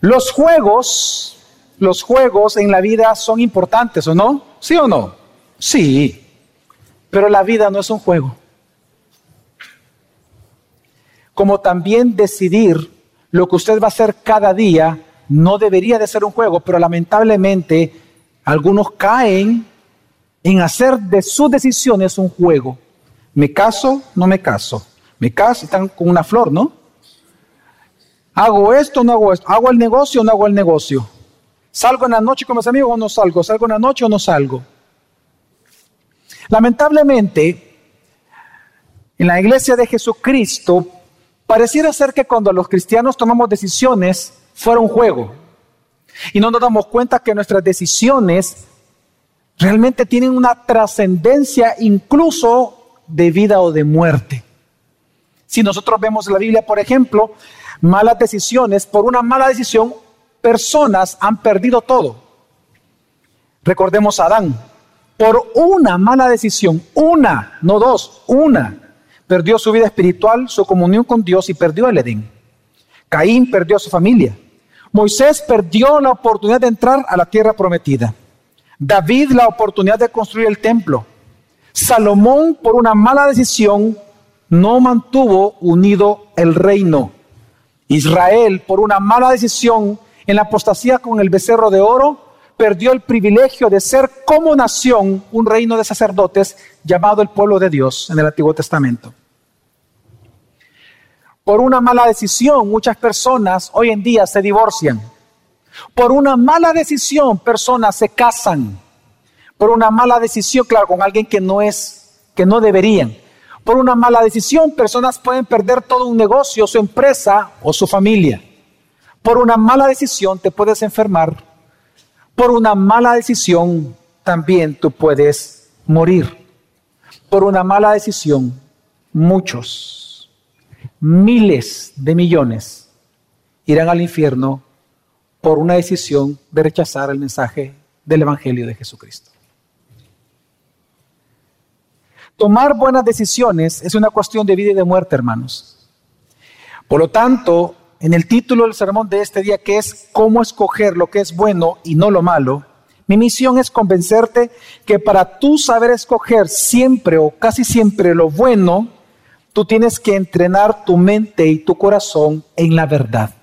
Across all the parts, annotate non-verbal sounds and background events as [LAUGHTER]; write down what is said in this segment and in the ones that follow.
Los juegos, los juegos en la vida son importantes, ¿o no? ¿Sí o no? Sí, pero la vida no es un juego. Como también decidir lo que usted va a hacer cada día no debería de ser un juego, pero lamentablemente algunos caen en hacer de sus decisiones un juego. Me caso, no me caso. Me caso, están con una flor, ¿no? Hago esto, no hago esto. Hago el negocio, no hago el negocio. Salgo en la noche con mis amigos o no salgo. Salgo en la noche o no salgo. Lamentablemente, en la iglesia de Jesucristo, pareciera ser que cuando los cristianos tomamos decisiones, fuera un juego. Y no nos damos cuenta que nuestras decisiones realmente tienen una trascendencia incluso de vida o de muerte. Si nosotros vemos la Biblia, por ejemplo, malas decisiones, por una mala decisión, personas han perdido todo. Recordemos a Adán. Por una mala decisión, una, no dos, una, perdió su vida espiritual, su comunión con Dios y perdió el Edén. Caín perdió su familia. Moisés perdió la oportunidad de entrar a la tierra prometida. David la oportunidad de construir el templo. Salomón, por una mala decisión, no mantuvo unido el reino. Israel, por una mala decisión en la apostasía con el becerro de oro, perdió el privilegio de ser como nación un reino de sacerdotes llamado el pueblo de Dios en el Antiguo Testamento. Por una mala decisión, muchas personas hoy en día se divorcian. Por una mala decisión, personas se casan. Por una mala decisión, claro, con alguien que no es, que no deberían. Por una mala decisión, personas pueden perder todo un negocio, su empresa o su familia. Por una mala decisión te puedes enfermar. Por una mala decisión también tú puedes morir. Por una mala decisión, muchos, miles de millones irán al infierno por una decisión de rechazar el mensaje del Evangelio de Jesucristo. Tomar buenas decisiones es una cuestión de vida y de muerte, hermanos. Por lo tanto, en el título del sermón de este día, que es cómo escoger lo que es bueno y no lo malo, mi misión es convencerte que para tú saber escoger siempre o casi siempre lo bueno, tú tienes que entrenar tu mente y tu corazón en la verdad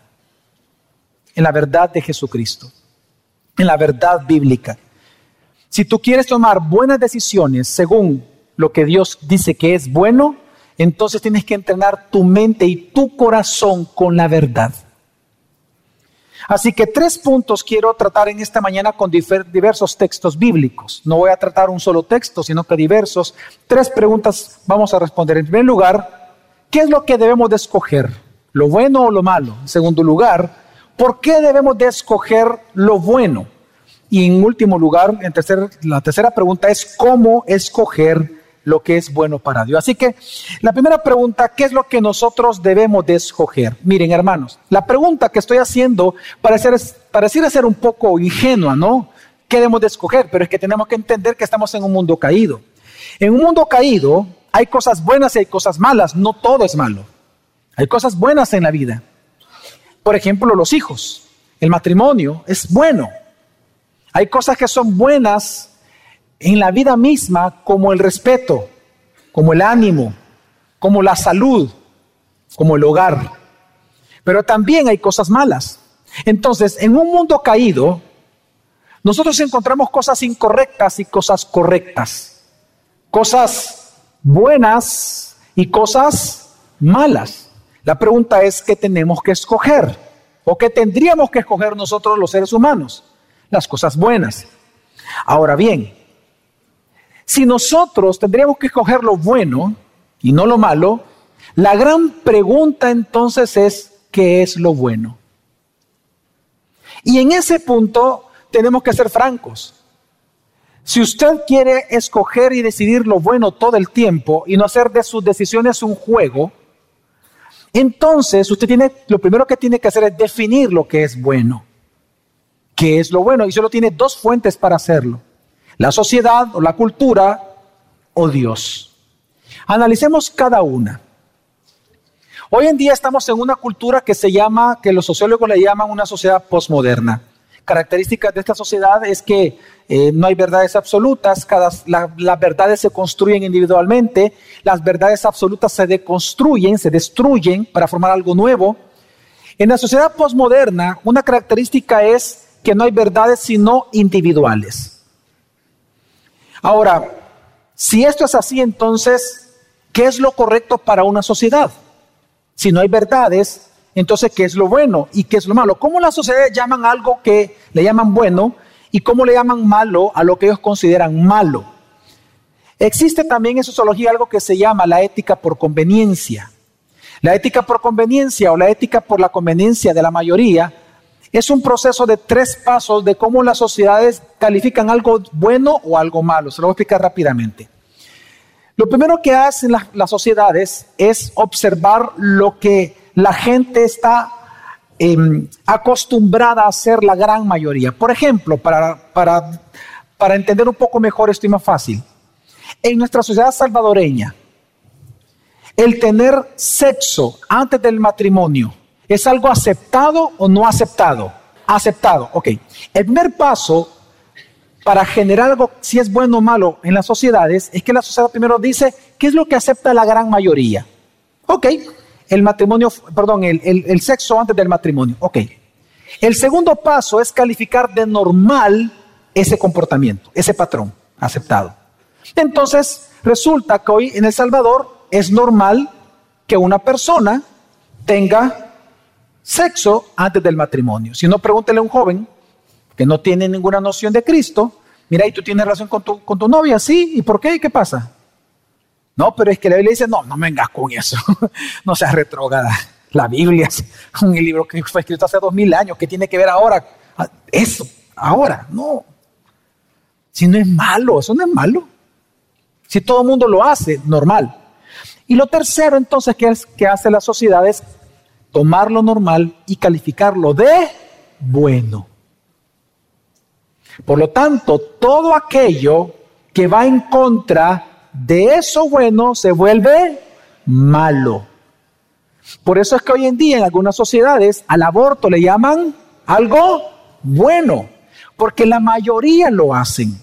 en la verdad de Jesucristo, en la verdad bíblica. Si tú quieres tomar buenas decisiones según lo que Dios dice que es bueno, entonces tienes que entrenar tu mente y tu corazón con la verdad. Así que tres puntos quiero tratar en esta mañana con diversos textos bíblicos. No voy a tratar un solo texto, sino que diversos. Tres preguntas vamos a responder. En primer lugar, ¿qué es lo que debemos de escoger? ¿Lo bueno o lo malo? En segundo lugar, ¿Por qué debemos de escoger lo bueno? Y en último lugar, en la tercera pregunta es cómo escoger lo que es bueno para Dios. Así que la primera pregunta, ¿qué es lo que nosotros debemos de escoger? Miren, hermanos, la pregunta que estoy haciendo pareciera ser un poco ingenua, ¿no? ¿Qué debemos de escoger? Pero es que tenemos que entender que estamos en un mundo caído. En un mundo caído hay cosas buenas y hay cosas malas, no todo es malo. Hay cosas buenas en la vida. Por ejemplo, los hijos. El matrimonio es bueno. Hay cosas que son buenas en la vida misma, como el respeto, como el ánimo, como la salud, como el hogar. Pero también hay cosas malas. Entonces, en un mundo caído, nosotros encontramos cosas incorrectas y cosas correctas. Cosas buenas y cosas malas. La pregunta es, ¿qué tenemos que escoger? ¿O qué tendríamos que escoger nosotros los seres humanos? Las cosas buenas. Ahora bien, si nosotros tendríamos que escoger lo bueno y no lo malo, la gran pregunta entonces es, ¿qué es lo bueno? Y en ese punto tenemos que ser francos. Si usted quiere escoger y decidir lo bueno todo el tiempo y no hacer de sus decisiones un juego, entonces, usted tiene, lo primero que tiene que hacer es definir lo que es bueno. ¿Qué es lo bueno? Y solo tiene dos fuentes para hacerlo. La sociedad o la cultura o Dios. Analicemos cada una. Hoy en día estamos en una cultura que se llama, que los sociólogos le llaman una sociedad posmoderna. Características de esta sociedad es que eh, no hay verdades absolutas, cada, las verdades se construyen individualmente, las verdades absolutas se deconstruyen, se destruyen para formar algo nuevo. En la sociedad posmoderna, una característica es que no hay verdades sino individuales. Ahora, si esto es así, entonces, ¿qué es lo correcto para una sociedad? Si no hay verdades, entonces, ¿qué es lo bueno y qué es lo malo? ¿Cómo las sociedades llaman algo que le llaman bueno y cómo le llaman malo a lo que ellos consideran malo? Existe también en sociología algo que se llama la ética por conveniencia. La ética por conveniencia o la ética por la conveniencia de la mayoría es un proceso de tres pasos de cómo las sociedades califican algo bueno o algo malo. Se lo voy a explicar rápidamente. Lo primero que hacen las, sociedades es observar lo que la gente está em, acostumbrada a hacer la gran mayoría. Por ejemplo, para, para, para entender un poco mejor esto y más fácil, en nuestra sociedad salvadoreña, el tener sexo antes del matrimonio, ¿es algo aceptado o no aceptado? Aceptado, ok. El primer paso para generar algo, si es bueno o malo en las sociedades, es que la sociedad primero dice, ¿qué es lo que acepta la gran mayoría? Ok, el matrimonio, perdón, el, el sexo antes del matrimonio. Ok. El segundo paso es calificar de normal ese comportamiento, ese patrón aceptado. Entonces, resulta que hoy en El Salvador es normal que una persona tenga sexo antes del matrimonio. Si no, pregúntele a un joven que no tiene ninguna noción de Cristo, mira, y tú tienes relación con tu, con tu novia, sí, ¿y por qué? ¿Y qué pasa? No, pero es que la Biblia dice, no, no me vengas con eso, [LAUGHS] no seas retrogada. La Biblia es un libro que fue escrito hace dos mil años, ¿qué tiene que ver ahora? Ah, eso, ahora, no. Si no es malo, eso no es malo. Si todo el mundo lo hace, normal. Y lo tercero entonces que, es, que hace la sociedad es tomar lo normal y calificarlo de bueno. Por lo tanto, todo aquello que va en contra de eso bueno se vuelve malo. Por eso es que hoy en día en algunas sociedades al aborto le llaman algo bueno, porque la mayoría lo hacen.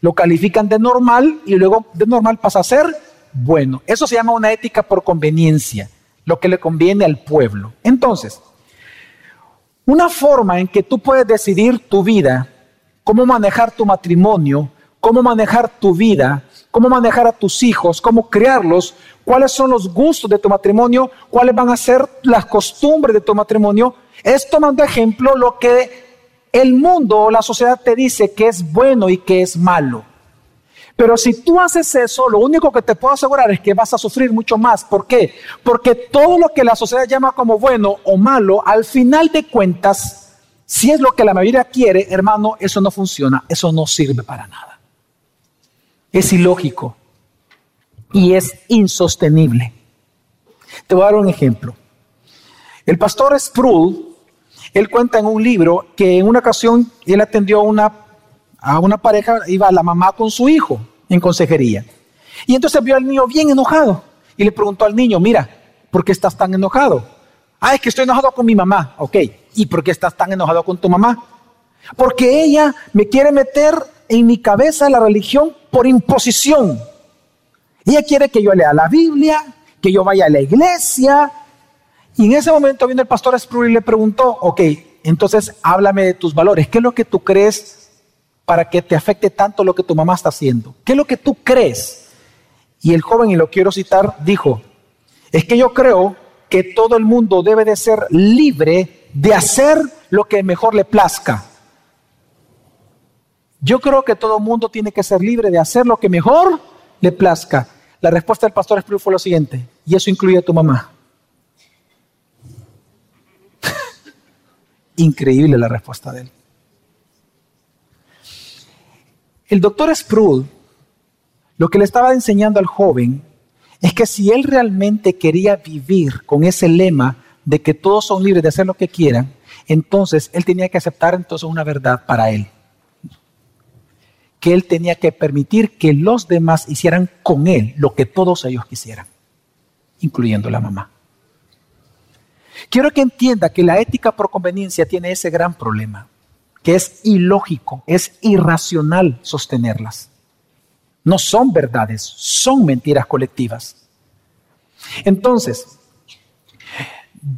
Lo califican de normal y luego de normal pasa a ser bueno. Eso se llama una ética por conveniencia, lo que le conviene al pueblo. Entonces, una forma en que tú puedes decidir tu vida cómo manejar tu matrimonio, cómo manejar tu vida, cómo manejar a tus hijos, cómo criarlos, cuáles son los gustos de tu matrimonio, cuáles van a ser las costumbres de tu matrimonio, es tomando ejemplo lo que el mundo o la sociedad te dice que es bueno y que es malo. Pero si tú haces eso, lo único que te puedo asegurar es que vas a sufrir mucho más. ¿Por qué? Porque todo lo que la sociedad llama como bueno o malo, al final de cuentas, si es lo que la mayoría quiere, hermano, eso no funciona, eso no sirve para nada. Es ilógico y es insostenible. Te voy a dar un ejemplo. El pastor Sproul, él cuenta en un libro que en una ocasión él atendió a una, a una pareja, iba la mamá con su hijo en consejería. Y entonces vio al niño bien enojado y le preguntó al niño, mira, ¿por qué estás tan enojado? Ah, es que estoy enojado con mi mamá. Ok. ¿Y por qué estás tan enojado con tu mamá? Porque ella me quiere meter en mi cabeza la religión por imposición. Ella quiere que yo lea la Biblia, que yo vaya a la iglesia. Y en ese momento viene el pastor Sproul y le preguntó, ok, entonces háblame de tus valores. ¿Qué es lo que tú crees para que te afecte tanto lo que tu mamá está haciendo? ¿Qué es lo que tú crees? Y el joven, y lo quiero citar, dijo, es que yo creo que todo el mundo debe de ser libre de hacer lo que mejor le plazca. Yo creo que todo el mundo tiene que ser libre de hacer lo que mejor le plazca. La respuesta del pastor Espriu fue lo siguiente, y eso incluye a tu mamá. [LAUGHS] Increíble la respuesta de él. El doctor Sproul lo que le estaba enseñando al joven es que si él realmente quería vivir con ese lema de que todos son libres de hacer lo que quieran, entonces él tenía que aceptar entonces una verdad para él. Que él tenía que permitir que los demás hicieran con él lo que todos ellos quisieran, incluyendo la mamá. Quiero que entienda que la ética por conveniencia tiene ese gran problema, que es ilógico, es irracional sostenerlas. No son verdades, son mentiras colectivas. Entonces,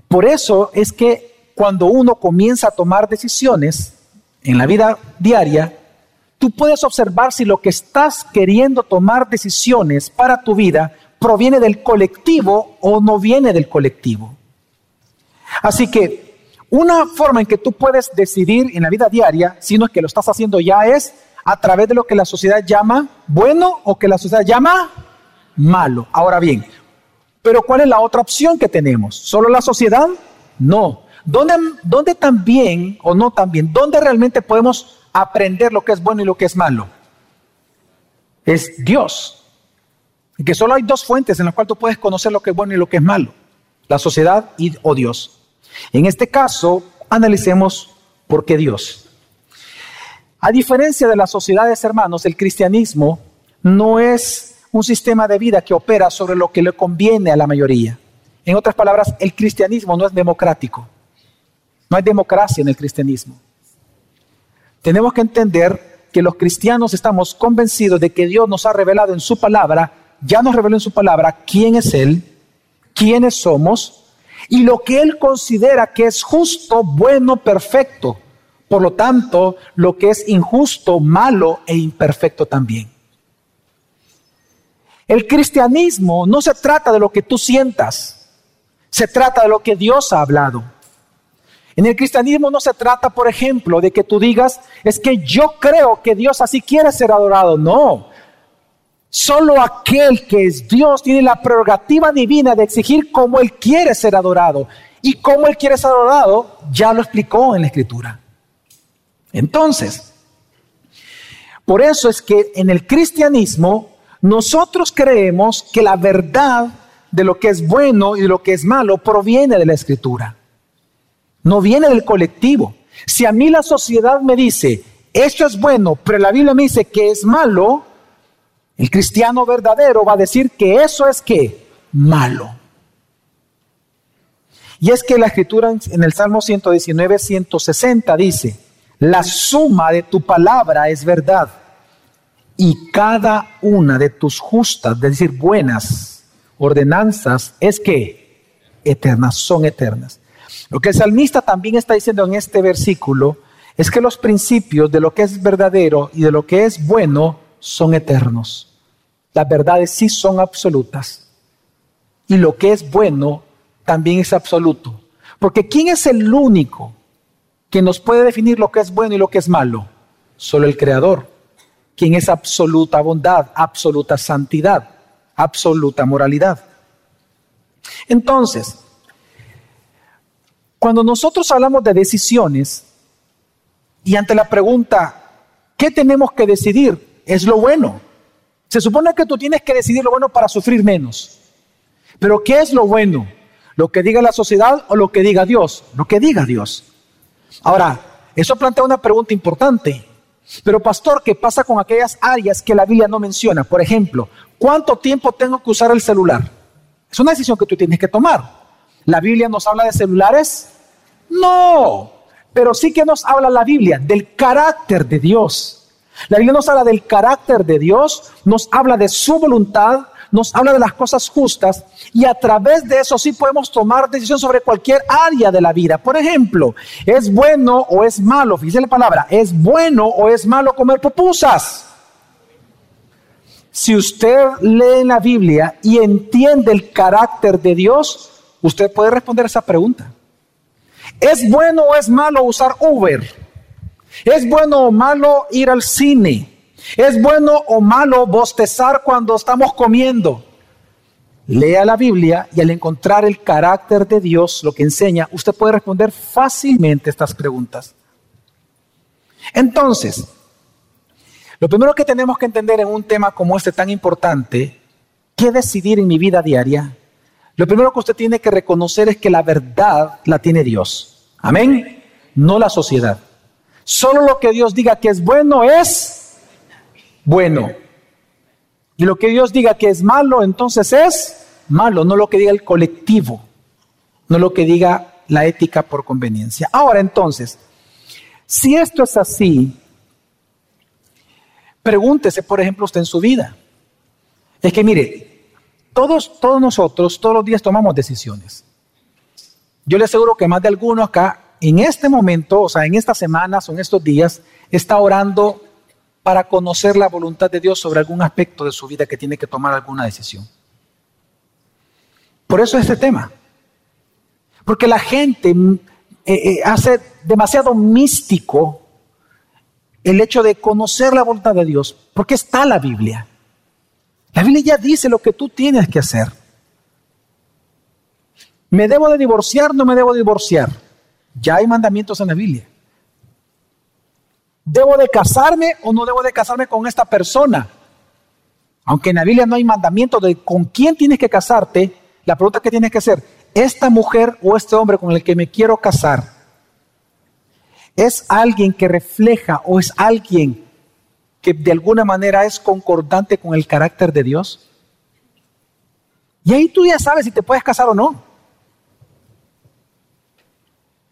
por eso es que cuando uno comienza a tomar decisiones en la vida diaria, tú puedes observar si lo que estás queriendo tomar decisiones para tu vida proviene del colectivo o no viene del colectivo. Así que una forma en que tú puedes decidir en la vida diaria, si no es que lo estás haciendo ya, es a través de lo que la sociedad llama bueno o que la sociedad llama malo. Ahora bien, pero ¿cuál es la otra opción que tenemos? ¿Solo la sociedad? No. ¿Dónde, ¿Dónde, también, o no también, dónde realmente podemos aprender lo que es bueno y lo que es malo? Es Dios. Que solo hay dos fuentes en las cuales tú puedes conocer lo que es bueno y lo que es malo. La sociedad y, o Dios. En este caso, analicemos por qué Dios. A diferencia de las sociedades, hermanos, el cristianismo no es un sistema de vida que opera sobre lo que le conviene a la mayoría. En otras palabras, el cristianismo no es democrático. No hay democracia en el cristianismo. Tenemos que entender que los cristianos estamos convencidos de que Dios nos ha revelado en su palabra, ya nos reveló en su palabra quién es Él, quiénes somos y lo que Él considera que es justo, bueno, perfecto. Por lo tanto, lo que es injusto, malo e imperfecto también. El cristianismo no se trata de lo que tú sientas, se trata de lo que Dios ha hablado. En el cristianismo no se trata, por ejemplo, de que tú digas, es que yo creo que Dios así quiere ser adorado. No. Solo aquel que es Dios tiene la prerrogativa divina de exigir cómo Él quiere ser adorado. Y cómo Él quiere ser adorado, ya lo explicó en la Escritura. Entonces, por eso es que en el cristianismo nosotros creemos que la verdad de lo que es bueno y de lo que es malo proviene de la escritura. No viene del colectivo. Si a mí la sociedad me dice, esto es bueno, pero la Biblia me dice que es malo, el cristiano verdadero va a decir que eso es que malo. Y es que la escritura en el Salmo 119, 160 dice, la suma de tu palabra es verdad y cada una de tus justas, es decir, buenas ordenanzas, es que eternas, son eternas. Lo que el salmista también está diciendo en este versículo es que los principios de lo que es verdadero y de lo que es bueno son eternos. Las verdades sí son absolutas. Y lo que es bueno también es absoluto. Porque ¿quién es el único que nos puede definir lo que es bueno y lo que es malo? Solo el Creador quien es absoluta bondad, absoluta santidad, absoluta moralidad. Entonces, cuando nosotros hablamos de decisiones y ante la pregunta, ¿qué tenemos que decidir? Es lo bueno. Se supone que tú tienes que decidir lo bueno para sufrir menos. Pero ¿qué es lo bueno? ¿Lo que diga la sociedad o lo que diga Dios? Lo que diga Dios. Ahora, eso plantea una pregunta importante. Pero pastor, ¿qué pasa con aquellas áreas que la Biblia no menciona? Por ejemplo, ¿cuánto tiempo tengo que usar el celular? Es una decisión que tú tienes que tomar. ¿La Biblia nos habla de celulares? No, pero sí que nos habla la Biblia del carácter de Dios. La Biblia nos habla del carácter de Dios, nos habla de su voluntad, nos habla de las cosas justas y a través de eso sí podemos tomar decisión sobre cualquier área de la vida. Por ejemplo, ¿es bueno o es malo? Fíjese la palabra, ¿es bueno o es malo comer pupusas? Si usted lee la Biblia y entiende el carácter de Dios, usted puede responder esa pregunta. ¿Es bueno o es malo usar Uber? ¿Es bueno o malo ir al cine? ¿Es bueno o malo bostezar cuando estamos comiendo? Lea la Biblia y al encontrar el carácter de Dios, lo que enseña, usted puede responder fácilmente estas preguntas. Entonces, lo primero que tenemos que entender en un tema como este tan importante, ¿qué decidir en mi vida diaria? Lo primero que usted tiene que reconocer es que la verdad la tiene Dios. Amén. No la sociedad. Solo lo que Dios diga que es bueno es bueno. Y lo que Dios diga que es malo, entonces es malo, no lo que diga el colectivo, no lo que diga la ética por conveniencia. Ahora entonces, si esto es así, pregúntese, por ejemplo, usted en su vida. Es que mire, todos, todos nosotros todos los días tomamos decisiones. Yo le aseguro que más de alguno acá, en este momento, o sea, en estas semanas o en estos días, está orando para conocer la voluntad de Dios sobre algún aspecto de su vida que tiene que tomar alguna decisión. Por eso este tema. Porque la gente mm, eh, eh, hace demasiado místico el hecho de conocer la voluntad de Dios, porque está la Biblia. La Biblia ya dice lo que tú tienes que hacer. ¿Me debo de divorciar? ¿No me debo divorciar? Ya hay mandamientos en la Biblia. ¿Debo de casarme o no debo de casarme con esta persona? Aunque en la Biblia no hay mandamiento de con quién tienes que casarte, la pregunta que tienes que hacer, ¿esta mujer o este hombre con el que me quiero casar es alguien que refleja o es alguien que de alguna manera es concordante con el carácter de Dios? Y ahí tú ya sabes si te puedes casar o no.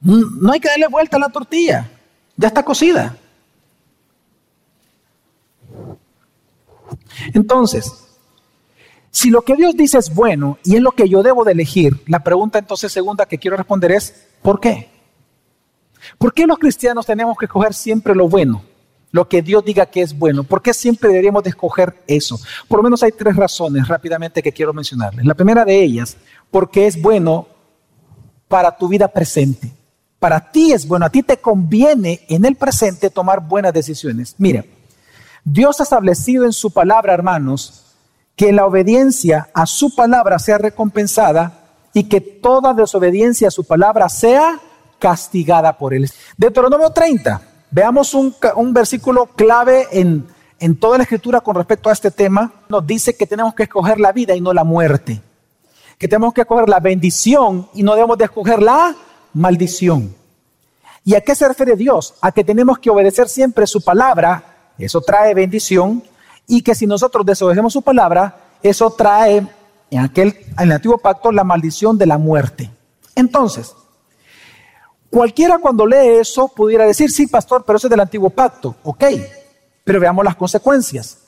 No hay que darle vuelta a la tortilla, ya está cocida. Entonces, si lo que Dios dice es bueno y es lo que yo debo de elegir, la pregunta entonces segunda que quiero responder es, ¿por qué? ¿Por qué los cristianos tenemos que escoger siempre lo bueno? Lo que Dios diga que es bueno. ¿Por qué siempre deberíamos de escoger eso? Por lo menos hay tres razones rápidamente que quiero mencionarles. La primera de ellas, porque es bueno para tu vida presente. Para ti es bueno, a ti te conviene en el presente tomar buenas decisiones. Mira, Dios ha establecido en su palabra, hermanos, que la obediencia a su palabra sea recompensada y que toda desobediencia a su palabra sea castigada por él. Deuteronomio 30, veamos un, versículo clave en, en toda la escritura con respecto a este tema. Nos dice que tenemos que escoger la vida y no la muerte. Que tenemos que escoger la bendición y no debemos de escoger la maldición. ¿Y a qué se refiere Dios? A que tenemos que obedecer siempre su palabra eso trae bendición y que si nosotros desobedecemos su palabra, eso trae en aquel en el antiguo pacto la maldición de la muerte. Entonces, cualquiera cuando lee eso pudiera decir, sí, pastor, pero eso es del antiguo pacto. Ok, pero veamos las consecuencias.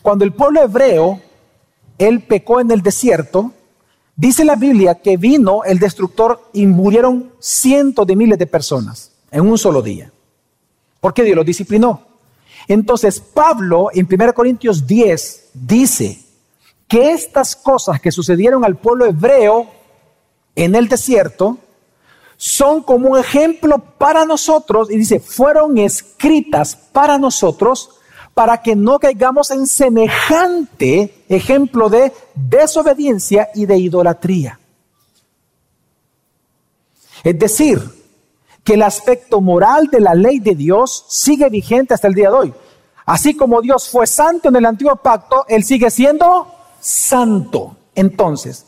Cuando el pueblo hebreo, él pecó en el desierto, dice la Biblia que vino el destructor y murieron cientos de miles de personas en un solo día. ¿Por qué Dios los disciplinó? Entonces Pablo en 1 Corintios 10 dice que estas cosas que sucedieron al pueblo hebreo en el desierto son como un ejemplo para nosotros y dice, fueron escritas para nosotros para que no caigamos en semejante ejemplo de desobediencia y de idolatría. Es decir, que el aspecto moral de la ley de Dios sigue vigente hasta el día de hoy. Así como Dios fue santo en el antiguo pacto, Él sigue siendo santo. Entonces,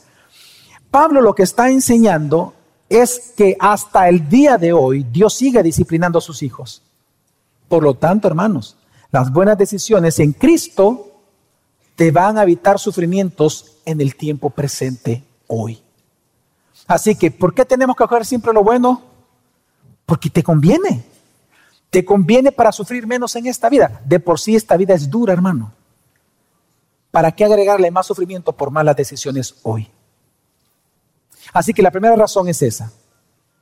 Pablo lo que está enseñando es que hasta el día de hoy Dios sigue disciplinando a sus hijos. Por lo tanto, hermanos, las buenas decisiones en Cristo te van a evitar sufrimientos en el tiempo presente hoy. Así que, ¿por qué tenemos que coger siempre lo bueno? Porque te conviene. Te conviene para sufrir menos en esta vida. De por sí esta vida es dura, hermano. ¿Para qué agregarle más sufrimiento por malas decisiones hoy? Así que la primera razón es esa.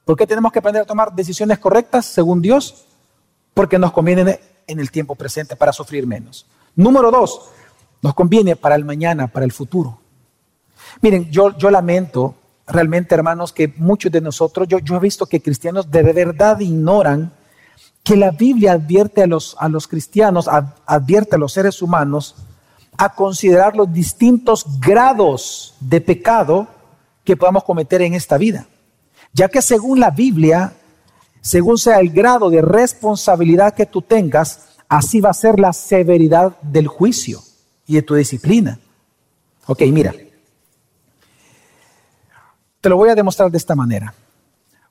¿Por qué tenemos que aprender a tomar decisiones correctas según Dios? Porque nos conviene en el tiempo presente para sufrir menos. Número dos, nos conviene para el mañana, para el futuro. Miren, yo, yo lamento realmente, hermanos, que muchos de nosotros, yo, yo he visto que cristianos de verdad ignoran que la Biblia advierte a los, a los cristianos, advierte a los seres humanos a considerar los distintos grados de pecado que podamos cometer en esta vida. Ya que según la Biblia, según sea el grado de responsabilidad que tú tengas, así va a ser la severidad del juicio y de tu disciplina. Ok, mira, te lo voy a demostrar de esta manera.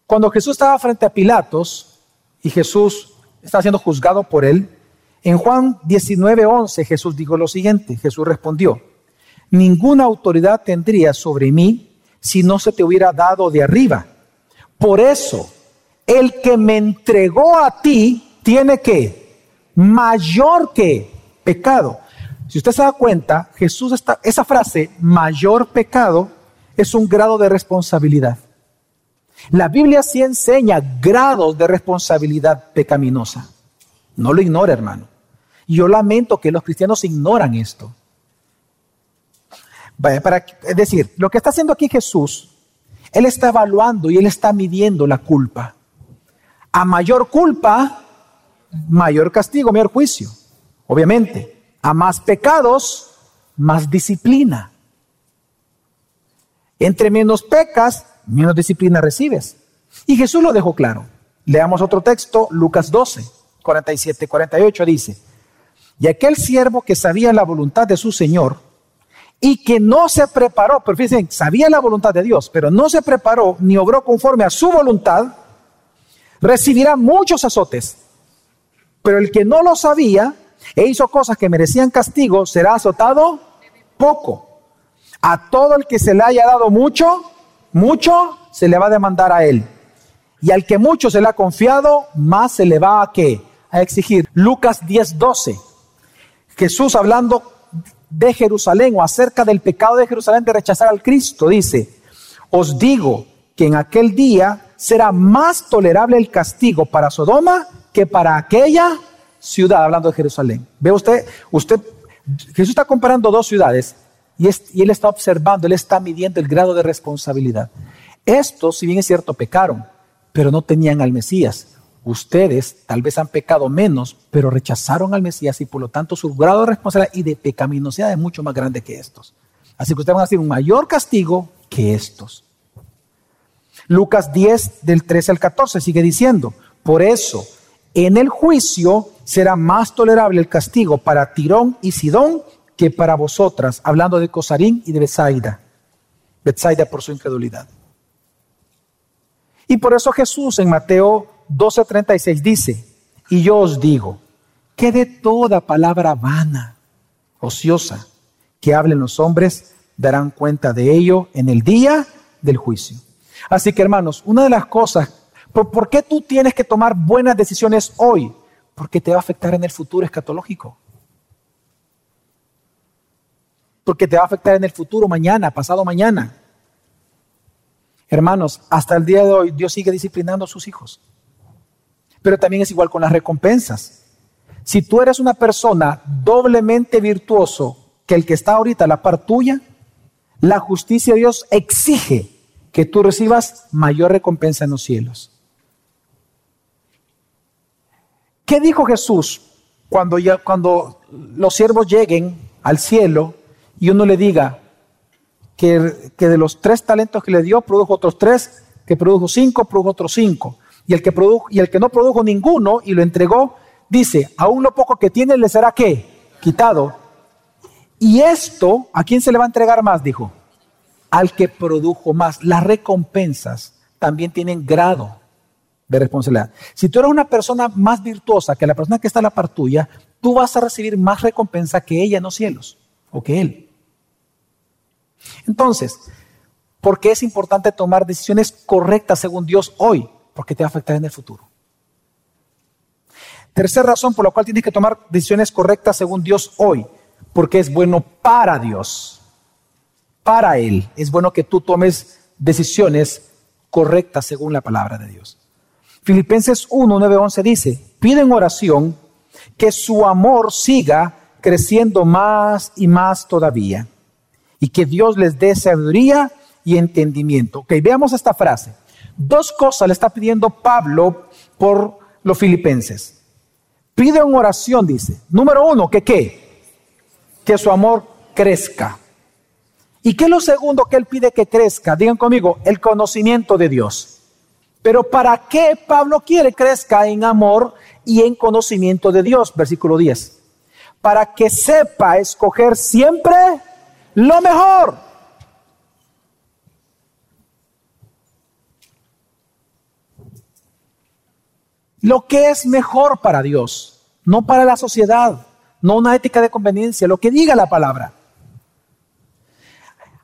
Cuando Jesús estaba frente a Pilatos y Jesús estaba siendo juzgado por él, en Juan 19:11 Jesús dijo lo siguiente, Jesús respondió, ninguna autoridad tendría sobre mí si no se te hubiera dado de arriba, Por eso, el que me entregó a ti tiene que mayor que pecado. Si usted se da cuenta, Jesús está, esa frase, mayor pecado, es un grado de responsabilidad. La Biblia sí enseña grados de responsabilidad pecaminosa. No lo ignore, hermano. Yo lamento que los cristianos ignoran esto. Para, es decir, lo que está haciendo aquí Jesús, Él está evaluando y Él está midiendo la culpa. A mayor culpa, mayor castigo, mayor juicio. Obviamente. A más pecados, más disciplina. Entre menos pecas, menos disciplina recibes. Y Jesús lo dejó claro. Leamos otro texto, Lucas 12, 47, 48 dice, y aquel siervo que sabía la voluntad de su Señor y que no se preparó, pero fíjense, sabía la voluntad de Dios, pero no se preparó ni obró conforme a su voluntad, recibirá muchos azotes. Pero el que no lo sabía e hizo cosas que merecían castigo, será azotado poco. A todo el que se le haya dado mucho, mucho se le va a demandar a él. Y al que mucho se le ha confiado, más se le va a qué? A exigir. Lucas 10:12. Jesús hablando de Jerusalén o acerca del pecado de Jerusalén de rechazar al Cristo, dice, os digo que en aquel día será más tolerable el castigo para Sodoma que para aquella ciudad, hablando de Jerusalén. Ve usted, usted, Jesús está comparando dos ciudades y, y él está observando, él está midiendo el grado de responsabilidad. Estos, si bien es cierto, pecaron, pero no tenían al Mesías. Ustedes tal vez han pecado menos, pero rechazaron al Mesías y por lo tanto su grado de responsabilidad y de pecaminosidad es mucho más grande que estos. Así que ustedes van a recibir un mayor castigo que estos. Lucas 10 del 13 al 14 sigue diciendo, por eso en el juicio será más tolerable el castigo para Tirón y Sidón que para vosotras, hablando de Cosarín y de Betsaida. Betsaida por su incredulidad. Y por eso Jesús en Mateo 12:36 dice, y yo os digo, que de toda palabra vana, ociosa, que hablen los hombres, darán cuenta de ello en el día del juicio. Así que hermanos, una de las cosas, ¿por, qué tú tienes que tomar buenas decisiones hoy? Porque te va a afectar en el futuro escatológico. Porque te va a afectar en el futuro mañana, pasado mañana. Hermanos, hasta el día de hoy Dios sigue disciplinando a sus hijos. Pero también es igual con las recompensas. Si tú eres una persona doblemente virtuoso que el que está ahorita a la par tuya, la justicia de Dios exige que tú recibas mayor recompensa en los cielos. ¿Qué dijo Jesús cuando, ya, cuando los siervos lleguen al cielo y uno le diga, que, de los tres talentos que le dio, produjo otros tres, que produjo cinco, produjo otros cinco. Y el que, produjo, y el que no produjo ninguno y lo entregó, dice, aún lo poco que tiene le será qué? Quitado. Y esto, ¿a quién se le va a entregar más? Dijo. Al que produjo más. Las recompensas también tienen grado de responsabilidad. Si tú eres una persona más virtuosa que la persona que está a la par tuya, tú vas a recibir más recompensa que ella en los cielos o que él. Entonces, ¿por qué es importante tomar decisiones correctas según Dios hoy? Porque te va a afectar en el futuro. Tercera razón por la cual tienes que tomar decisiones correctas según Dios hoy, porque es bueno para Dios, para Él. Es bueno que tú tomes decisiones correctas según la palabra de Dios. Filipenses 1, 9, 11 dice, piden oración que su amor siga creciendo más y más todavía y que Dios les dé sabiduría y entendimiento. Ok, veamos esta frase. Dos cosas le está pidiendo Pablo por los filipenses. Pide una oración, dice. Número uno, que qué? Que su amor crezca. ¿Y qué es lo segundo que él pide que crezca? Digan conmigo, el conocimiento de Dios. Pero ¿para qué Pablo quiere crezca en amor y en conocimiento de Dios? Versículo 10. Para que sepa escoger siempre lo mejor. Lo que es mejor para Dios, no para la sociedad, no una ética de conveniencia, lo que diga la palabra.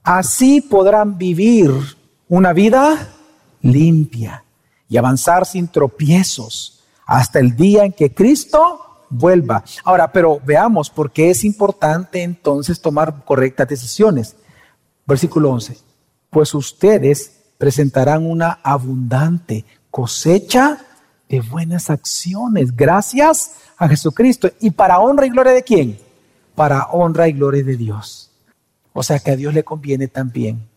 Así podrán vivir una vida limpia, y avanzar sin tropiezos hasta el día en que Cristo vuelva. Ahora, pero veamos por qué es importante entonces tomar correctas decisiones. Versículo 11. Pues ustedes presentarán una abundante cosecha de buenas acciones, gracias a Jesucristo. ¿Y para honra y gloria de quién? Para honra y gloria de Dios. O sea que a Dios le conviene también,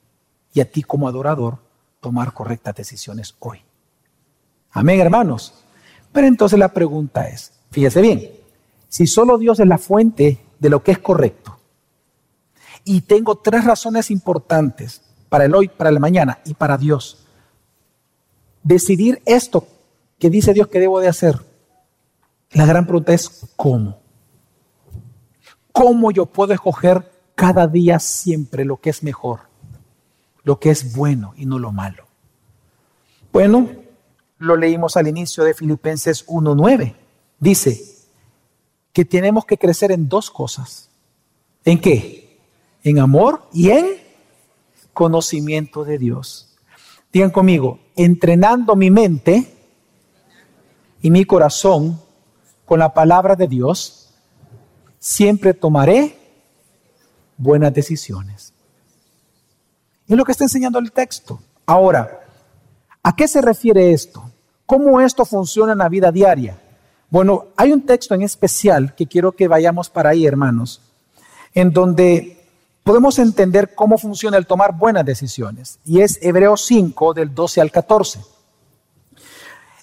y a ti como adorador, tomar correctas decisiones hoy. Amén, hermanos. Pero entonces la pregunta es, fíjese bien, si solo Dios es la fuente de lo que es correcto, y tengo tres razones importantes para el hoy, para el mañana y para Dios, decidir esto que dice Dios que debo de hacer, la gran pregunta es ¿cómo? ¿Cómo yo puedo escoger cada día siempre lo que es mejor, lo que es bueno y no lo malo? Bueno, lo leímos al inicio de Filipenses 1.9. Dice que tenemos que crecer en dos cosas. ¿En qué? En amor y en conocimiento de Dios. Digan conmigo, entrenando mi mente y mi corazón con la palabra de Dios, siempre tomaré buenas decisiones. Es lo que está enseñando el texto. Ahora, ¿a qué se refiere esto? ¿Cómo esto funciona en la vida diaria? Bueno, hay un texto en especial que quiero que vayamos para ahí, hermanos, en donde podemos entender cómo funciona el tomar buenas decisiones. Y es Hebreos 5, del 12 al 14.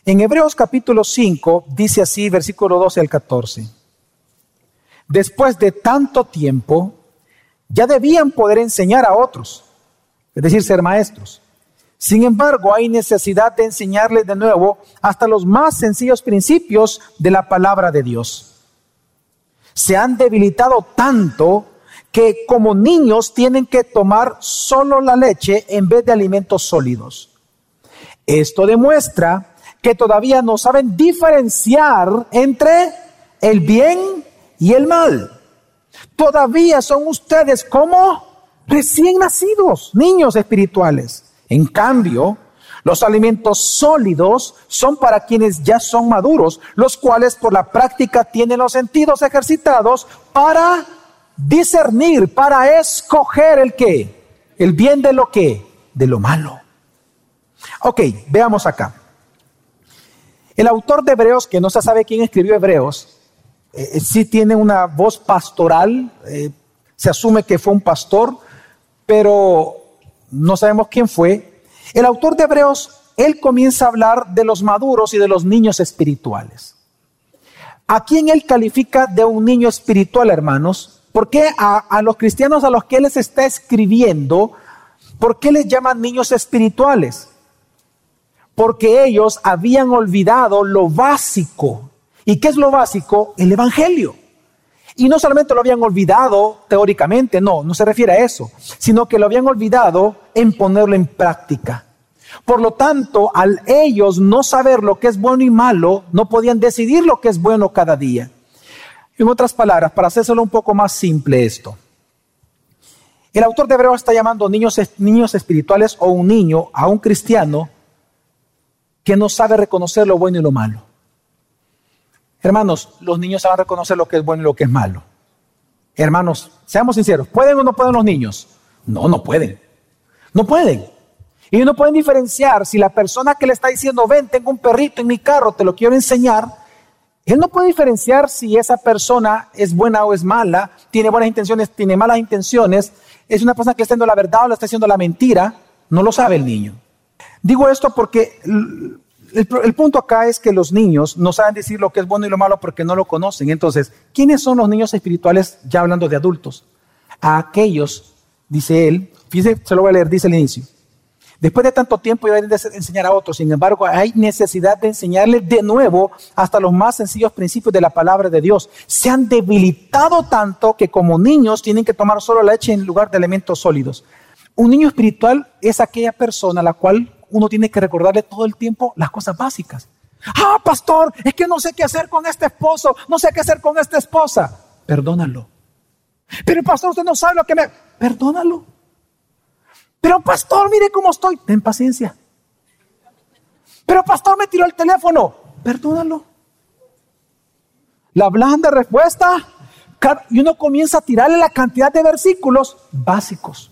En Hebreos capítulo 5 dice así, versículo 12 al 14. Después de tanto tiempo, ya debían poder enseñar a otros, es decir, ser maestros. Sin embargo, hay necesidad de enseñarles de nuevo hasta los más sencillos principios de la palabra de Dios. Se han debilitado tanto que como niños tienen que tomar solo la leche en vez de alimentos sólidos. Esto demuestra que todavía no saben diferenciar entre el bien y el mal. Todavía son ustedes como recién nacidos, niños espirituales. En cambio, los alimentos sólidos son para quienes ya son maduros, los cuales por la práctica tienen los sentidos ejercitados para discernir, para escoger el qué, el bien de lo que, de lo malo. Ok, veamos acá. El autor de Hebreos, que no se sabe quién escribió Hebreos, eh, eh, sí tiene una voz pastoral, eh, se asume que fue un pastor, pero no sabemos quién fue. El autor de Hebreos, él comienza a hablar de los maduros y de los niños espirituales. ¿A quién él califica de un niño espiritual, hermanos? ¿Por qué a, a los cristianos a los que él les está escribiendo, por qué les llaman niños espirituales? porque ellos habían olvidado lo básico. ¿Y qué es lo básico? El Evangelio. Y no solamente lo habían olvidado teóricamente, no, no se refiere a eso, sino que lo habían olvidado en ponerlo en práctica. Por lo tanto, al ellos no saber lo que es bueno y malo, no podían decidir lo que es bueno cada día. En otras palabras, para hacérselo un poco más simple esto, el autor de Hebreo está llamando niños, niños espirituales o un niño a un cristiano que no sabe reconocer lo bueno y lo malo. Hermanos, los niños saben reconocer lo que es bueno y lo que es malo. Hermanos, seamos sinceros, ¿pueden o no pueden los niños? No, no pueden. No pueden. Y no pueden diferenciar si la persona que le está diciendo, ven, tengo un perrito en mi carro, te lo quiero enseñar, él no puede diferenciar si esa persona es buena o es mala, tiene buenas intenciones, tiene malas intenciones, es una persona que está haciendo la verdad o le está haciendo la mentira, no lo sabe el niño. Digo esto porque el, punto acá es que los niños no saben decir lo que es bueno y lo malo porque no lo conocen. Entonces, ¿quiénes son los niños espirituales ya hablando de adultos? A aquellos, dice él, fíjese, se lo voy a leer, dice el inicio. Después de tanto tiempo ya deben de enseñar a otros, sin embargo, hay necesidad de enseñarles de nuevo hasta los más sencillos principios de la palabra de Dios. Se han debilitado tanto que como niños tienen que tomar solo leche en lugar de elementos sólidos. Un niño espiritual es aquella persona a la cual uno tiene que recordarle todo el tiempo las cosas básicas. Ah, pastor, es que no sé qué hacer con este esposo, no sé qué hacer con esta esposa. Perdónalo. Pero pastor, usted no sabe lo que me... Perdónalo. Pero pastor, mire cómo estoy. Ten paciencia. Pero pastor me tiró el teléfono. Perdónalo. La blanda respuesta. Y uno comienza a tirarle la cantidad de versículos básicos.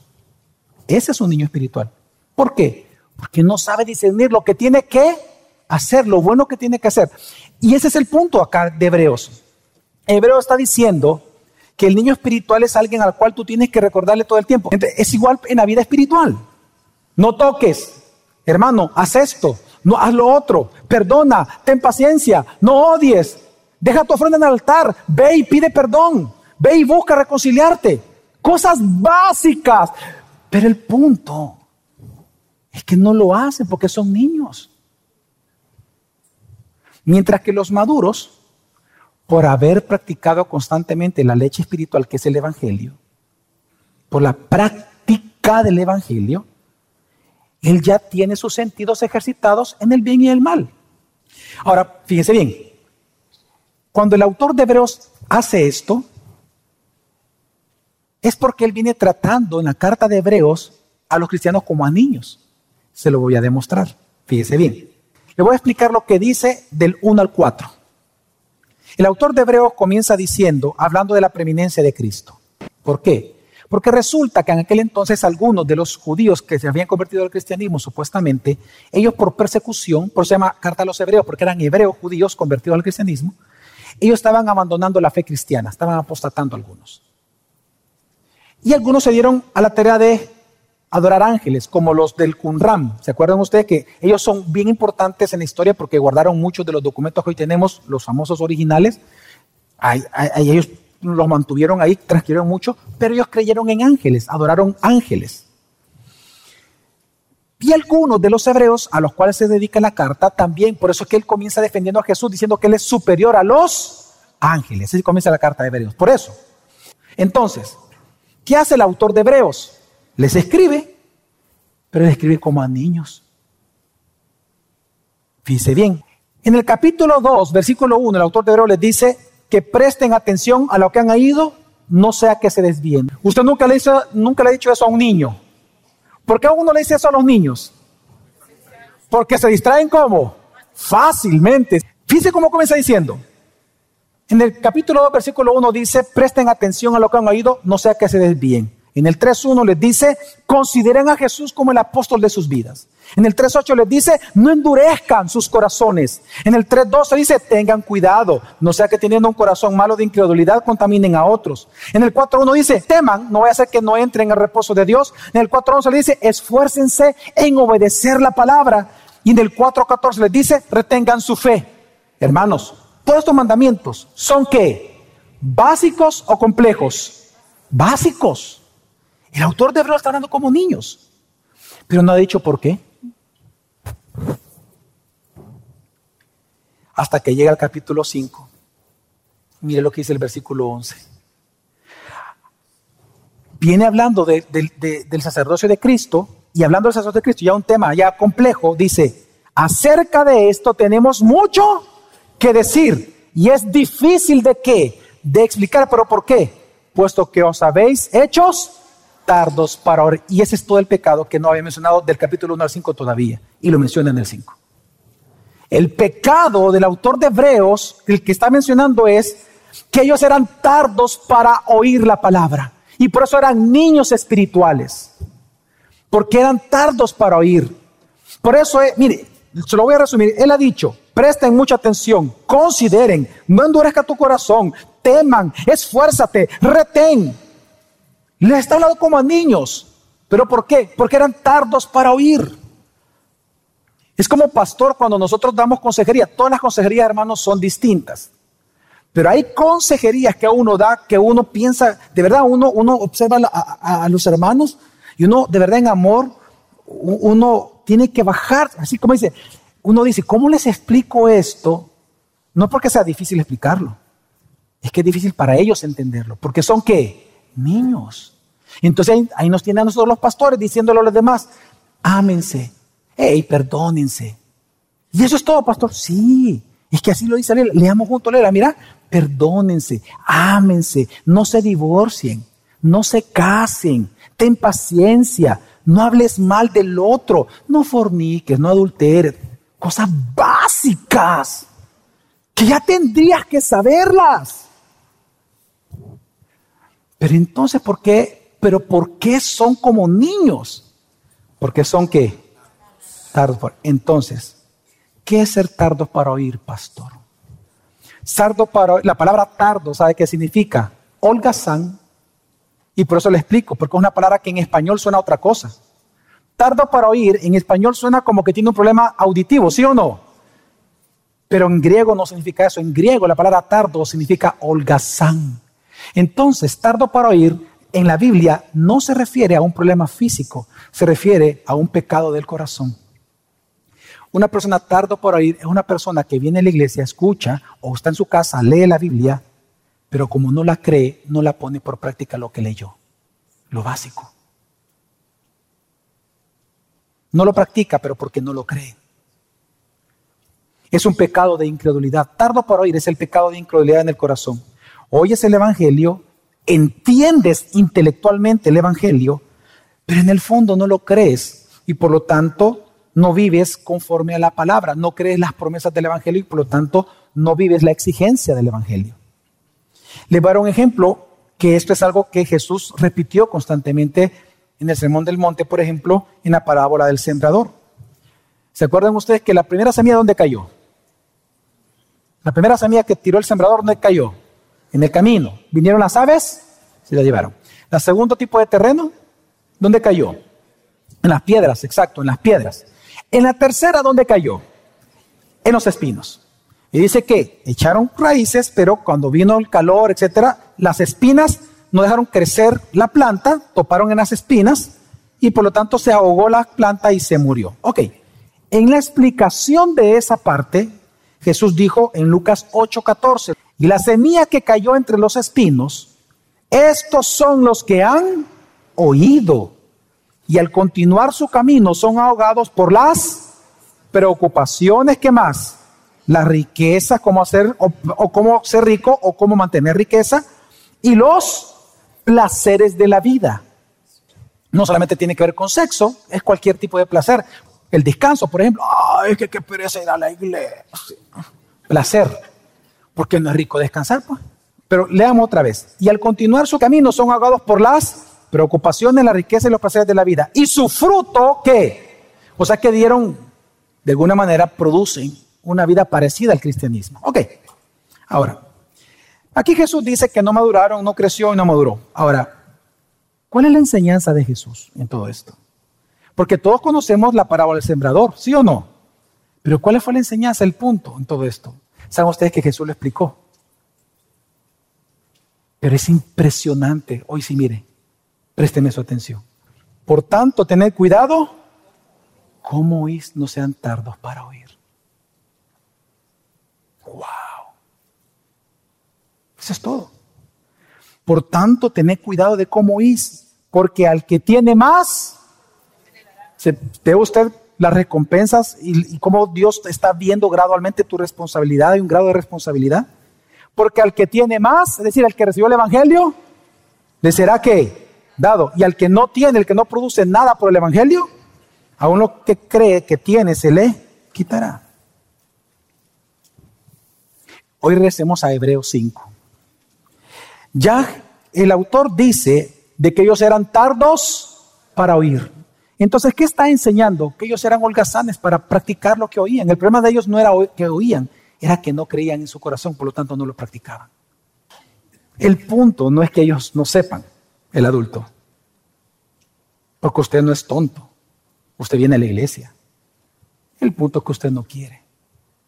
Ese es un niño espiritual. ¿Por qué? Porque no sabe discernir lo que tiene que hacer, lo bueno que tiene que hacer. Y ese es el punto acá de Hebreos. Hebreo está diciendo que el niño espiritual es alguien al cual tú tienes que recordarle todo el tiempo. Es igual en la vida espiritual. No toques, hermano, haz esto, no haz lo otro, perdona, ten paciencia, no odies, deja tu ofrenda en el altar, ve y pide perdón, ve y busca reconciliarte. Cosas básicas. Pero el punto es que no lo hacen porque son niños. Mientras que los maduros, por haber practicado constantemente la leche espiritual que es el Evangelio, por la práctica del Evangelio, él ya tiene sus sentidos ejercitados en el bien y el mal. Ahora, fíjense bien, cuando el autor de Hebreos hace esto, es porque él viene tratando en la carta de Hebreos a los cristianos como a niños. Se lo voy a demostrar. Fíjese bien. Le voy a explicar lo que dice del 1 al 4. El autor de Hebreos comienza diciendo, hablando de la preeminencia de Cristo. ¿Por qué? Porque resulta que en aquel entonces algunos de los judíos que se habían convertido al cristianismo, supuestamente, ellos por persecución, por eso se llama carta a los hebreos, porque eran hebreos judíos convertidos al cristianismo, ellos estaban abandonando la fe cristiana, estaban apostatando algunos. Y algunos se dieron a la tarea de adorar ángeles, como los del Qumran. ¿Se acuerdan ustedes que ellos son bien importantes en la historia porque guardaron muchos de los documentos que hoy tenemos, los famosos originales? ellos los mantuvieron ahí, transcribieron mucho, pero ellos creyeron en ángeles, adoraron ángeles. Y algunos de los hebreos a los cuales se dedica la carta también, por eso es que él comienza defendiendo a Jesús diciendo que él es superior a los ángeles. Así comienza la carta de Hebreos. Por eso. Entonces, ¿qué hace el autor de Hebreos? Les escribe, pero les escribe como a niños. Fíjense bien. En el capítulo 2, versículo 1, el autor de Hebreos les dice que presten atención a lo que han oído, no sea que se desvíen. Usted nunca le, hizo, nunca le ha dicho eso a un niño. ¿Por qué a uno le dice eso a los niños? Porque se distraen como fácilmente. Fíjense cómo comienza diciendo. En el capítulo 2, versículo 1 dice, presten atención a lo que han oído, no sea que se desvíen. En el 3.1 les dice, consideren a Jesús como el apóstol de sus vidas. En el 3.8 les dice, no endurezcan sus corazones. En el 3.12 dice, tengan cuidado, no sea que teniendo un corazón malo de incredulidad contaminen a otros. En el 4.1 dice, teman, no vaya a ser que no entren al reposo de Dios. En el 4.11 le dice, esfuércense en obedecer la palabra. Y en el 4.14 les dice, retengan su fe. Hermanos, todos estos mandamientos son qué? ¿Básicos o complejos? Básicos. El autor de Hebreos está hablando como niños, pero no ha dicho por qué. Hasta que llega al capítulo 5. Mire lo que dice el versículo 11. Viene hablando del sacerdocio de Cristo y hablando del sacerdocio de Cristo, ya un tema ya complejo, dice, acerca de esto tenemos mucho que decir y es difícil de qué, de explicar, pero ¿por qué? Puesto que os habéis hechos tardos para orar. Y ese es todo el pecado que no había mencionado del capítulo 1 al 5 todavía. Y lo menciona en el 5. El pecado del autor de Hebreos, el que está mencionando es que ellos eran tardos para oír la palabra. Y por eso eran niños espirituales. Porque eran tardos para oír. Por eso, eh, mire, se lo voy a resumir. Él ha dicho, presten mucha atención, consideren, no endurezca tu corazón, teman, esfuérzate, retén. Les está hablando como a niños. ¿Pero por qué? Porque eran tardos para oír. Es como pastor cuando nosotros damos consejería. Todas las consejerías, hermanos, son distintas. Pero hay consejerías que uno da, que uno piensa, de verdad, uno, uno observa a, a los hermanos y uno, de verdad, en amor, uno tiene que bajar, así como dice, uno dice, ¿cómo les explico esto? No porque sea difícil explicarlo, es que es difícil para ellos entenderlo, porque son qué? niños. Entonces ahí, nos tienen a nosotros los pastores diciéndole a los demás, ámense, hey, perdónense. Y eso es todo, pastor. Sí, es que así lo dice la Leamos juntos, Lela, mira, perdónense, ámense, no se divorcien, no se casen, ten paciencia, no hables mal del otro, no forniques, no adulteres. Cosas básicas que ya tendrías que saberlas. Pero entonces, ¿por qué? Pero ¿por qué son como niños? Porque son qué? Tardos. Entonces, ¿qué es ser tardo para oír, pastor? Sardo para la palabra tardo, ¿sabe qué significa? Holgazán. Y por eso le explico, porque es una palabra que en español suena a otra cosa. Tardo para oír, en español suena como que tiene un problema auditivo, ¿sí o no? Pero en griego no significa eso. En griego la palabra tardo significa holgazán. Entonces, tardo para oír en la Biblia no se refiere a un problema físico, se refiere a un pecado del corazón. Una persona tardo para oír es una persona que viene a la iglesia, escucha o está en su casa, lee la Biblia, pero como no la cree, no la pone por práctica lo que leyó, lo básico. No lo practica, pero porque no lo cree. Es un pecado de incredulidad. Tardo para oír es el pecado de incredulidad en el corazón. Oyes el Evangelio, entiendes intelectualmente el Evangelio, pero en el fondo no lo crees y por lo tanto no vives conforme a la palabra, no crees las promesas del Evangelio y por lo tanto no vives la exigencia del Evangelio. Les voy a dar un ejemplo que esto es algo que Jesús repitió constantemente en el Sermón del Monte, por ejemplo, en la parábola del sembrador. ¿Se acuerdan ustedes que la primera semilla dónde cayó? La primera semilla que tiró el sembrador, ¿dónde cayó? En el camino. ¿Vinieron las aves? Se la llevaron. ¿El segundo tipo de terreno? ¿Dónde cayó? En las piedras, exacto, en las piedras. En la tercera, ¿dónde cayó? En los espinos. Y dice que echaron raíces, pero cuando vino el calor, etcétera, las espinas no dejaron crecer la planta, toparon en las espinas y por lo tanto se ahogó la planta y se murió. Ok, en la explicación de esa parte, Jesús dijo en Lucas 8:14, y la semilla que cayó entre los espinos, estos son los que han oído y al continuar su camino son ahogados por las preocupaciones que más, la riqueza, cómo hacer o, cómo ser rico o cómo mantener riqueza y los placeres de la vida. No solamente tiene que ver con sexo, es cualquier tipo de placer. El descanso, por ejemplo, ay, que qué pereza ir a la iglesia. Placer, porque no es rico descansar, pues. Pero leamos otra vez. Y al continuar su camino son ahogados por las preocupaciones, la riqueza y los placeres de la vida. ¿Y su fruto qué? O sea que dieron, de alguna manera, producen una vida parecida al cristianismo. Ok, ahora, Aquí Jesús dice que no maduraron, no creció y no maduró. Ahora, ¿cuál es la enseñanza de Jesús en todo esto? Porque todos conocemos la parábola del sembrador, ¿sí o no? Pero ¿cuál fue la enseñanza, el punto en todo esto? Saben ustedes que Jesús lo explicó. Pero es impresionante. Hoy sí, mire, présteme su atención. Por tanto, tened cuidado, ¿cómo oís? No sean tardos para oír. ¡Wow! Eso es todo. Por tanto, tened cuidado de cómo oís, porque al que tiene más, se, ve usted las recompensas y, cómo Dios está viendo gradualmente tu responsabilidad y un grado de responsabilidad. Porque al que tiene más, es decir, al que recibió el Evangelio, le será que dado. Y al que no tiene, el que no produce nada por el Evangelio, a uno que cree que tiene, se le quitará. Hoy regresemos a Hebreos 5. Ya el autor dice de que ellos eran tardos para oír. Entonces, ¿qué está enseñando? Que ellos eran holgazanes para practicar lo que oían. El problema de ellos no era que oían, era que no creían en su corazón, por lo tanto no lo practicaban. El punto no es que ellos no sepan, el adulto, porque usted no es tonto, usted viene a la iglesia. El punto es que usted no quiere.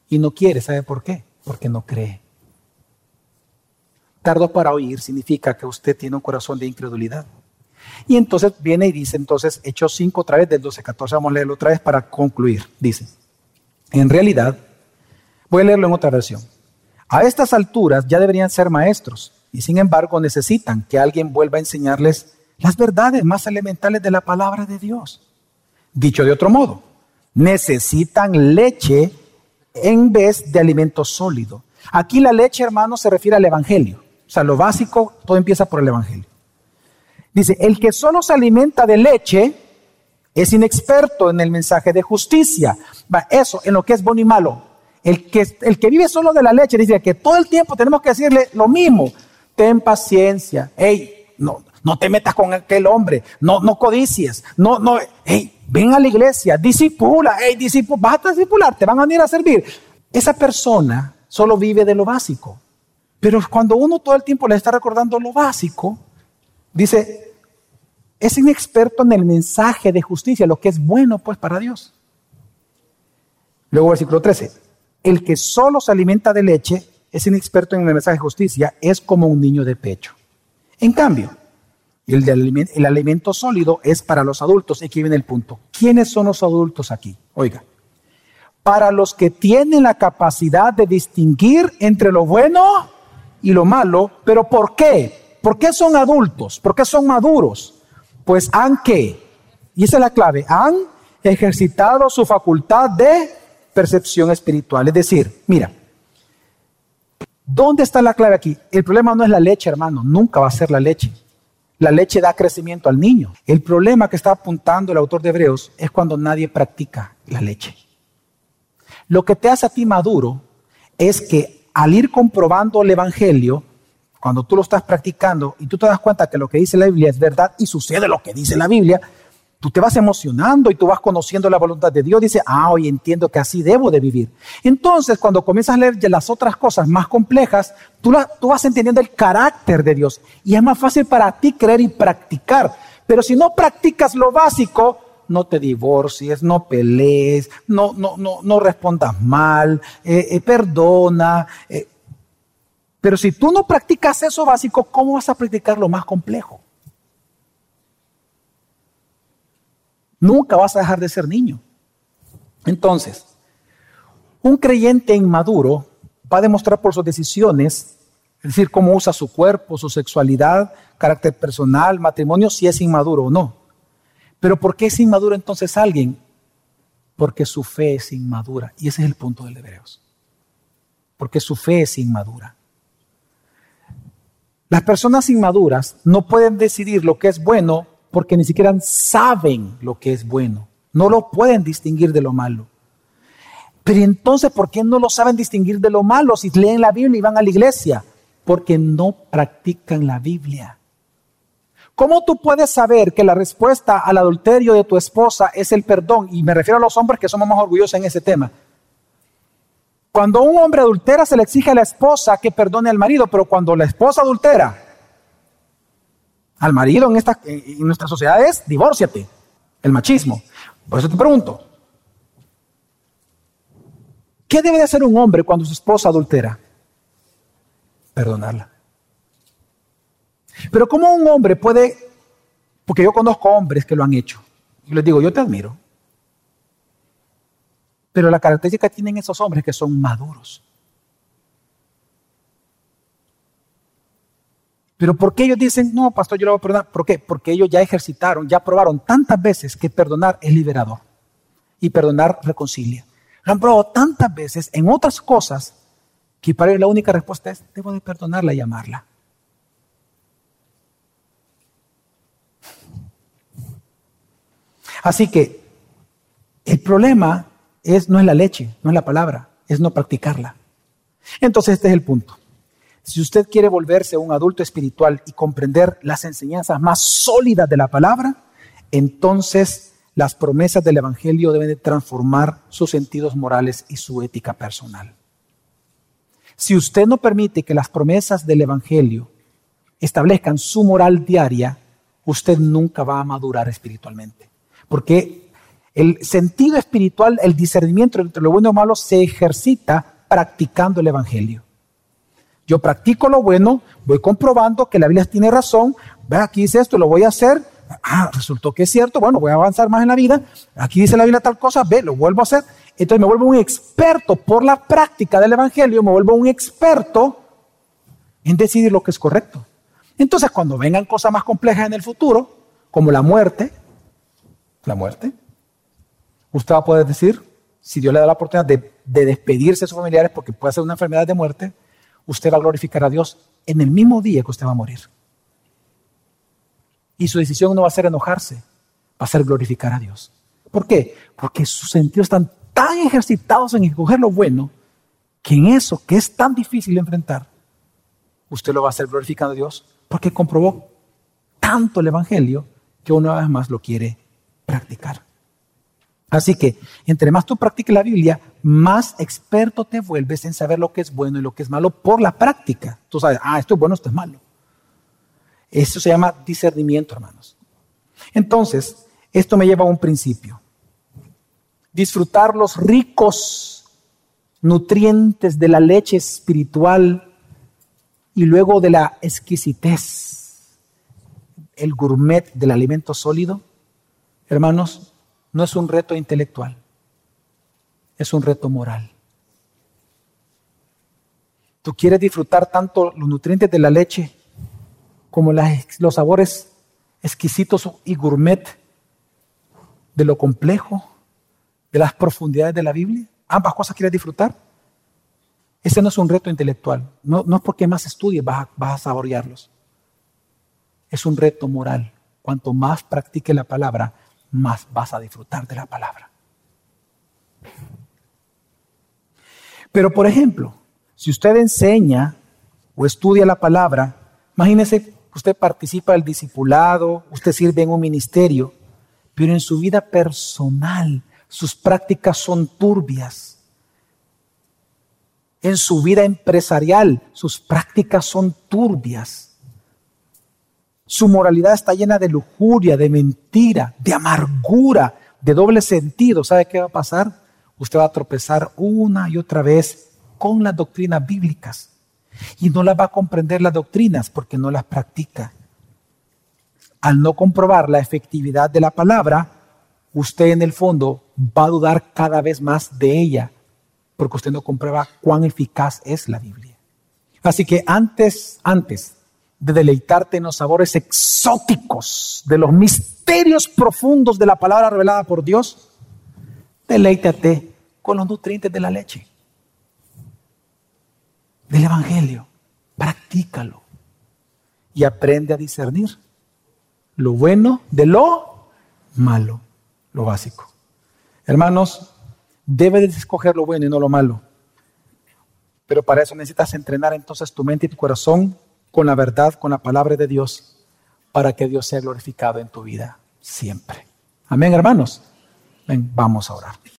Y no quiere, ¿sabe por qué? Porque no cree. Tardo para oír significa que usted tiene un corazón de incredulidad. Y entonces viene y dice, entonces, Hechos 5 otra vez del 12, 14, vamos a leerlo otra vez para concluir. Dice, en realidad, voy a leerlo en otra versión. A estas alturas ya deberían ser maestros y sin embargo necesitan que alguien vuelva a enseñarles las verdades más elementales de la palabra de Dios. Dicho de otro modo, necesitan leche en vez de alimento sólido. Aquí la leche, hermano, se refiere al Evangelio. O sea, lo básico, todo empieza por el Evangelio. Dice, el que solo se alimenta de leche es inexperto en el mensaje de justicia. Eso, en lo que es bueno y malo. El que, el que vive solo de la leche dice que todo el tiempo tenemos que decirle lo mismo. Ten paciencia. Hey, no, no te metas con aquel hombre. No, no codicies. No, no. Hey, ven a la iglesia. Disipula. Hey, disipula. Vas a discipular. Te van a venir a servir. Esa persona solo vive de lo básico. Pero cuando uno todo el tiempo le está recordando lo básico, dice, es inexperto en el mensaje de justicia, lo que es bueno pues para Dios. Luego versículo 13, el que solo se alimenta de leche es inexperto en el mensaje de justicia, es como un niño de pecho. En cambio, el, el alimento sólido es para los adultos. Y aquí viene el punto. ¿Quiénes son los adultos aquí? Oiga, para los que tienen la capacidad de distinguir entre lo bueno y lo malo, pero ¿por qué? ¿Por qué son adultos? ¿Por qué son maduros? Pues han que, y esa es la clave, han ejercitado su facultad de percepción espiritual. Es decir, mira, ¿dónde está la clave aquí? El problema no es la leche, hermano, nunca va a ser la leche. La leche da crecimiento al niño. El problema que está apuntando el autor de Hebreos es cuando nadie practica la leche. Lo que te hace a ti maduro es que al ir comprobando el Evangelio, cuando tú lo estás practicando y tú te das cuenta que lo que dice la Biblia es verdad y sucede lo que dice la Biblia, tú te vas emocionando y tú vas conociendo la voluntad de Dios. Dice, ah, hoy entiendo que así debo de vivir. Entonces, cuando comienzas a leer las otras cosas más complejas, tú, vas entendiendo el carácter de Dios y es más fácil para ti creer y practicar. Pero si no practicas lo básico, no te divorcies, no pelees, no, no, no, no respondas mal, eh, eh, perdona. Eh, pero si tú no practicas eso básico, ¿cómo vas a practicar lo más complejo? Nunca vas a dejar de ser niño. Entonces, un creyente inmaduro va a demostrar por sus decisiones, es decir, cómo usa su cuerpo, su sexualidad, carácter personal, matrimonio, si es inmaduro o no. Pero ¿por qué es inmaduro entonces alguien? Porque su fe es inmadura. Y ese es el punto del Hebreos. Porque su fe es inmadura. Las personas inmaduras no pueden decidir lo que es bueno porque ni siquiera saben lo que es bueno. No lo pueden distinguir de lo malo. Pero entonces, ¿por qué no lo saben distinguir de lo malo si leen la Biblia y van a la iglesia? Porque no practican la Biblia. ¿Cómo tú puedes saber que la respuesta al adulterio de tu esposa es el perdón? Y me refiero a los hombres que somos más orgullosos en ese tema. Cuando un hombre adultera se le exige a la esposa que perdone al marido, pero cuando la esposa adultera al marido en, esta, en nuestra sociedad es divórciate, el machismo. Por eso te pregunto, ¿qué debe de hacer un hombre cuando su esposa adultera? Perdonarla. Pero ¿cómo un hombre puede, porque yo conozco hombres que lo han hecho, y les digo, yo te admiro, pero la característica que tienen esos hombres que son maduros. Pero ¿por qué ellos dicen, no, pastor, yo lo voy a perdonar? ¿Por qué? Porque ellos ya ejercitaron, ya probaron tantas veces que perdonar es liberador y perdonar reconcilia. Lo han probado tantas veces en otras cosas que para ellos la única respuesta es, debo de perdonarla y amarla. Así que el problema es, no es la leche, no es la palabra, es no practicarla. Entonces este es el punto. Si usted quiere volverse un adulto espiritual y comprender las enseñanzas más sólidas de la palabra, entonces las promesas del Evangelio deben de transformar sus sentidos morales y su ética personal. Si usted no permite que las promesas del Evangelio establezcan su moral diaria, usted nunca va a madurar espiritualmente. Porque el sentido espiritual, el discernimiento entre lo bueno y lo malo se ejercita practicando el Evangelio. Yo practico lo bueno, voy comprobando que la Biblia tiene razón, ve aquí dice esto, lo voy a hacer, ah, resultó que es cierto, bueno, voy a avanzar más en la vida, aquí dice la Biblia tal cosa, ve, lo vuelvo a hacer. Entonces me vuelvo un experto por la práctica del Evangelio, me vuelvo un experto en decidir lo que es correcto. Entonces cuando vengan cosas más complejas en el futuro, como la muerte, la muerte, usted va a poder decir, si Dios le da la oportunidad de, despedirse de sus familiares porque puede ser una enfermedad de muerte, usted va a glorificar a Dios en el mismo día que usted va a morir. Y su decisión no va a ser enojarse, va a ser glorificar a Dios. ¿Por qué? Porque sus sentidos están tan ejercitados en escoger lo bueno que en eso que es tan difícil de enfrentar, usted lo va a hacer glorificando a Dios porque comprobó tanto el Evangelio que una vez más lo quiere practicar. Así que, entre más tú practiques la Biblia, más experto te vuelves en saber lo que es bueno y lo que es malo por la práctica. Tú sabes, ah, esto es bueno, esto es malo. Eso se llama discernimiento, hermanos. Entonces, esto me lleva a un principio. Disfrutar los ricos nutrientes de la leche espiritual y luego de la exquisitez, el gourmet del alimento sólido, hermanos, no es un reto intelectual, es un reto moral. Tú quieres disfrutar tanto los nutrientes de la leche como los sabores exquisitos y gourmet de lo complejo, de las profundidades de la Biblia. Ambas cosas quieres disfrutar. Ese no es un reto intelectual. No, es porque más estudies vas vas a saborearlos. Es un reto moral. Cuanto más practique la palabra, más vas a disfrutar de la palabra. Pero, por ejemplo, si usted enseña o estudia la palabra, imagínese usted participa del discipulado, usted sirve en un ministerio, pero en su vida personal sus prácticas son turbias. En su vida empresarial sus prácticas son turbias. Su moralidad está llena de lujuria, de mentira, de amargura, de doble sentido. ¿Sabe qué va a pasar? Usted va a tropezar una y otra vez con las doctrinas bíblicas y no las va a comprender las doctrinas porque no las practica. Al no comprobar la efectividad de la palabra, usted en el fondo va a dudar cada vez más de ella porque usted no comprueba cuán eficaz es la Biblia. Así que antes, antes de deleitarte en los sabores exóticos de los misterios profundos de la palabra revelada por Dios, deleítate con los nutrientes de la leche, del Evangelio. Practícalo y aprende a discernir lo bueno de lo malo, lo básico. Hermanos, debes escoger lo bueno y no lo malo. Pero para eso necesitas entrenar entonces tu mente y tu corazón con la verdad, con la palabra de Dios, para que Dios sea glorificado en tu vida siempre. Amén, hermanos. Vamos a orar.